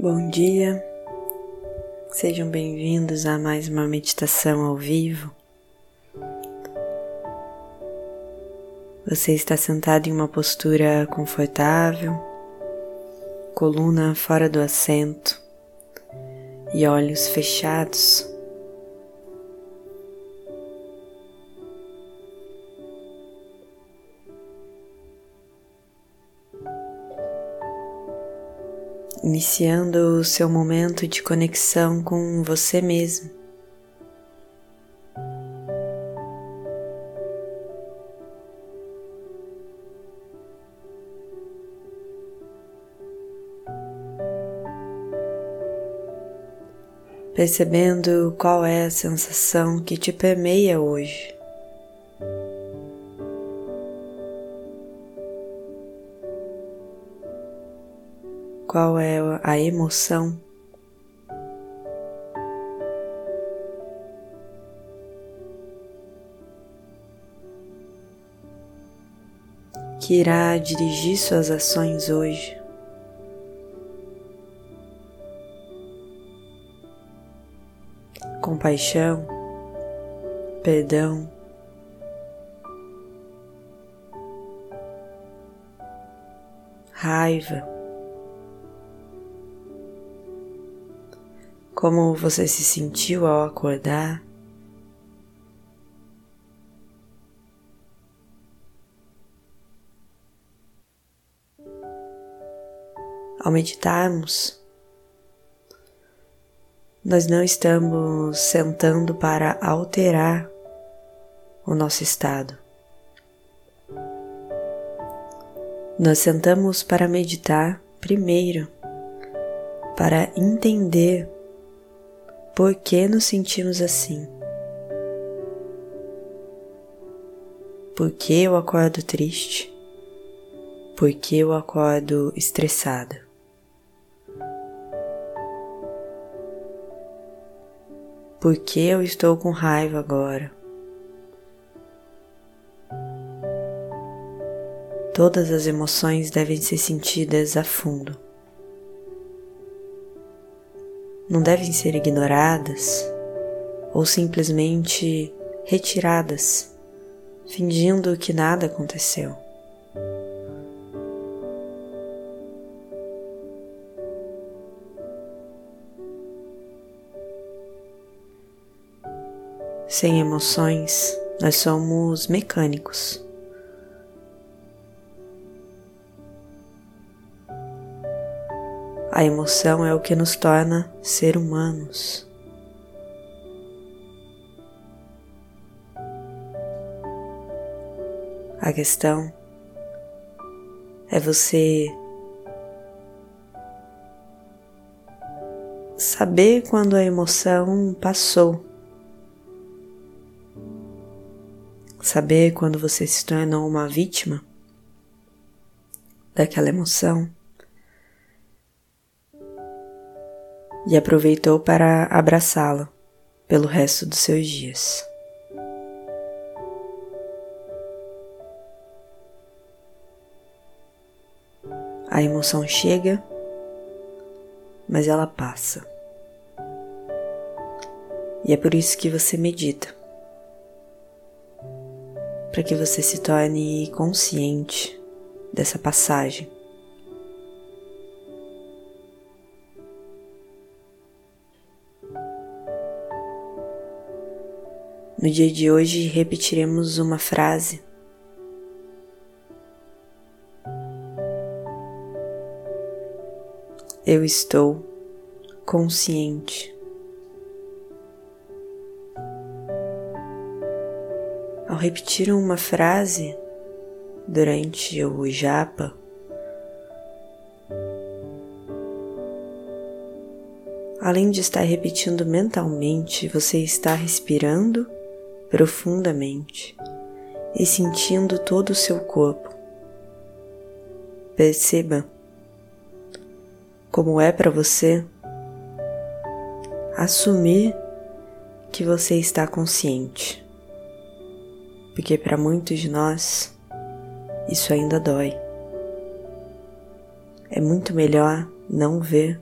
Bom dia, sejam bem-vindos a mais uma meditação ao vivo. Você está sentado em uma postura confortável, coluna fora do assento e olhos fechados. Iniciando o seu momento de conexão com você mesmo. Percebendo qual é a sensação que te permeia hoje. Qual é a emoção. Que irá dirigir suas ações hoje. Compaixão, perdão, raiva. Como você se sentiu ao acordar? Ao meditarmos, nós não estamos sentando para alterar o nosso estado. Nós sentamos para meditar primeiro, para entender por que nos sentimos assim? Por que eu acordo triste? Por que eu acordo estressada? Por que eu estou com raiva agora? Todas as emoções devem ser sentidas a fundo não devem ser ignoradas ou simplesmente retiradas, fingindo que nada aconteceu. Sem emoções, nós somos mecânicos. A emoção é o que nos torna ser humanos. A questão é você saber quando a emoção passou. Saber quando você se tornou uma vítima daquela emoção. E aproveitou para abraçá-la pelo resto dos seus dias. A emoção chega, mas ela passa. E é por isso que você medita para que você se torne consciente dessa passagem. No dia de hoje repetiremos uma frase. Eu estou consciente. Ao repetir uma frase durante o japa, além de estar repetindo mentalmente, você está respirando profundamente e sentindo todo o seu corpo. Perceba como é para você assumir que você está consciente, porque para muitos de nós isso ainda dói. É muito melhor não ver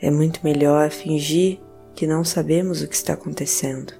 É muito melhor fingir que não sabemos o que está acontecendo.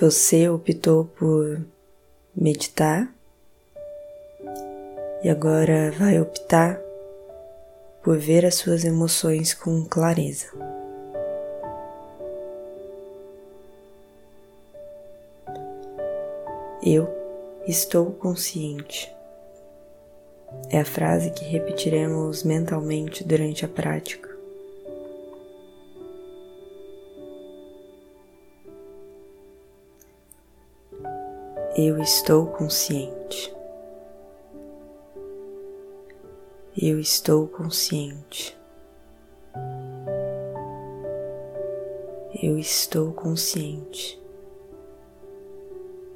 Você optou por meditar e agora vai optar por ver as suas emoções com clareza. Eu estou consciente. É a frase que repetiremos mentalmente durante a prática. Eu estou consciente. Eu estou consciente. Eu estou consciente.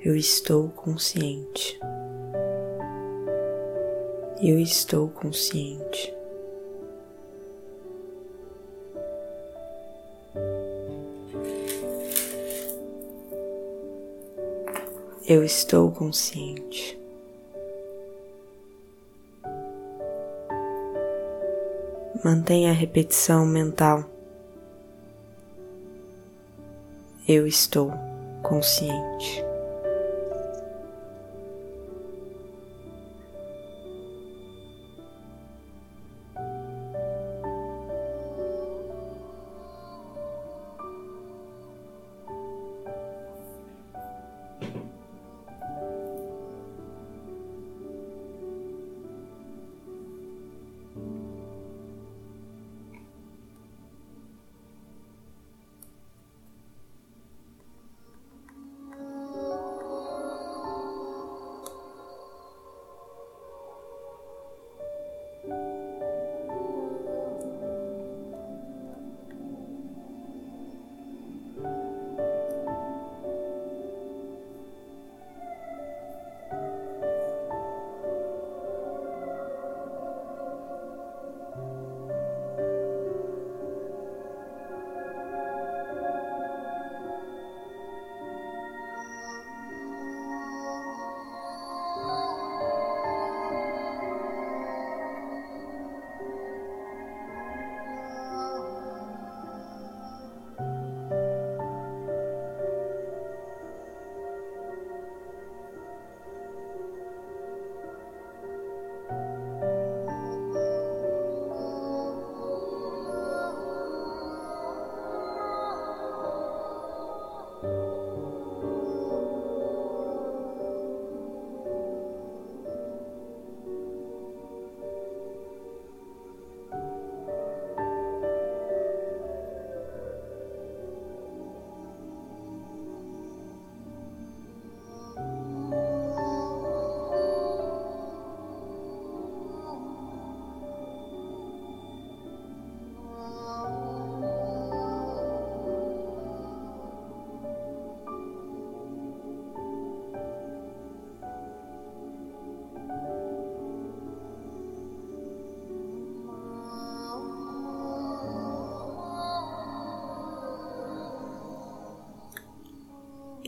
Eu estou consciente. Eu estou consciente. Eu estou consciente. Mantenha a repetição mental. Eu estou consciente.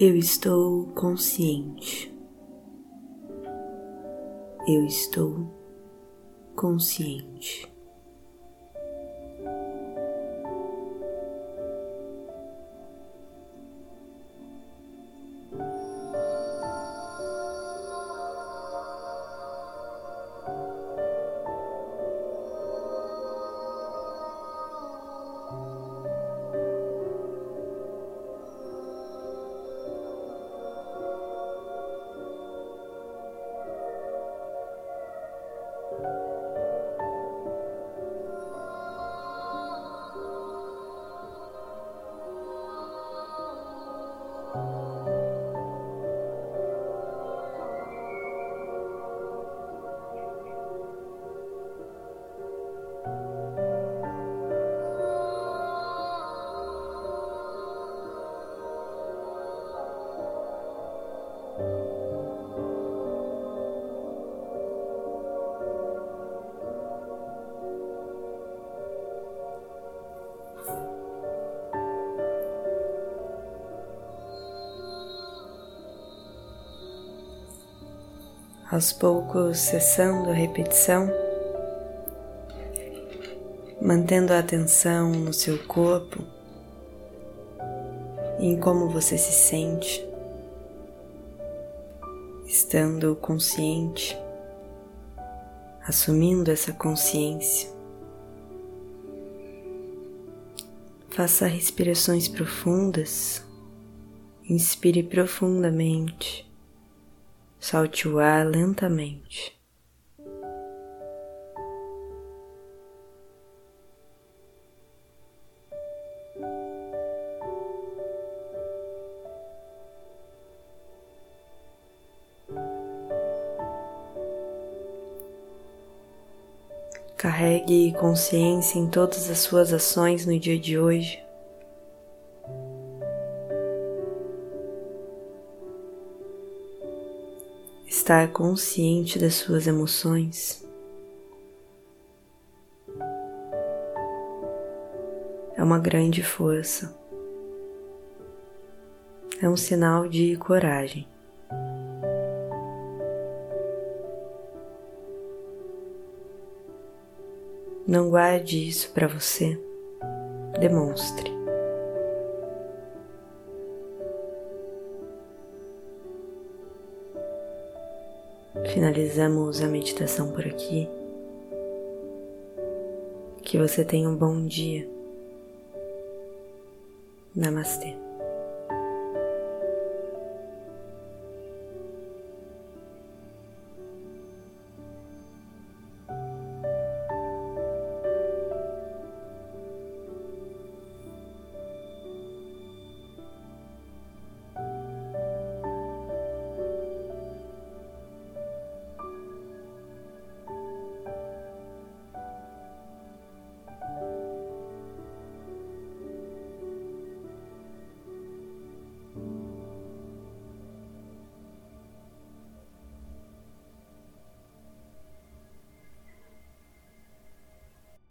Eu estou consciente. Eu estou consciente. Aos poucos cessando a repetição, mantendo a atenção no seu corpo e em como você se sente, estando consciente, assumindo essa consciência. Faça respirações profundas, inspire profundamente, solte o ar lentamente. Carregue consciência em todas as suas ações no dia de hoje. Estar consciente das suas emoções é uma grande força, é um sinal de coragem. Não guarde isso para você, demonstre. Finalizamos a meditação por aqui. Que você tenha um bom dia. Namastê.